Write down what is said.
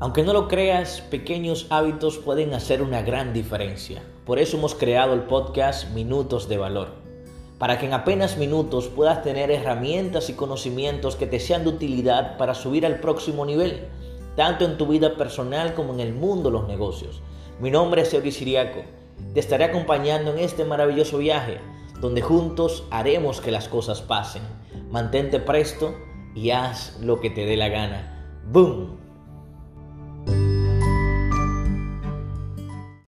Aunque no lo creas, pequeños hábitos pueden hacer una gran diferencia. Por eso hemos creado el podcast Minutos de Valor, para que en apenas minutos puedas tener herramientas y conocimientos que te sean de utilidad para subir al próximo nivel, tanto en tu vida personal como en el mundo de los negocios. Mi nombre es Eury Siriaco. Te estaré acompañando en este maravilloso viaje, donde juntos haremos que las cosas pasen. Mantente presto y haz lo que te dé la gana. ¡Boom!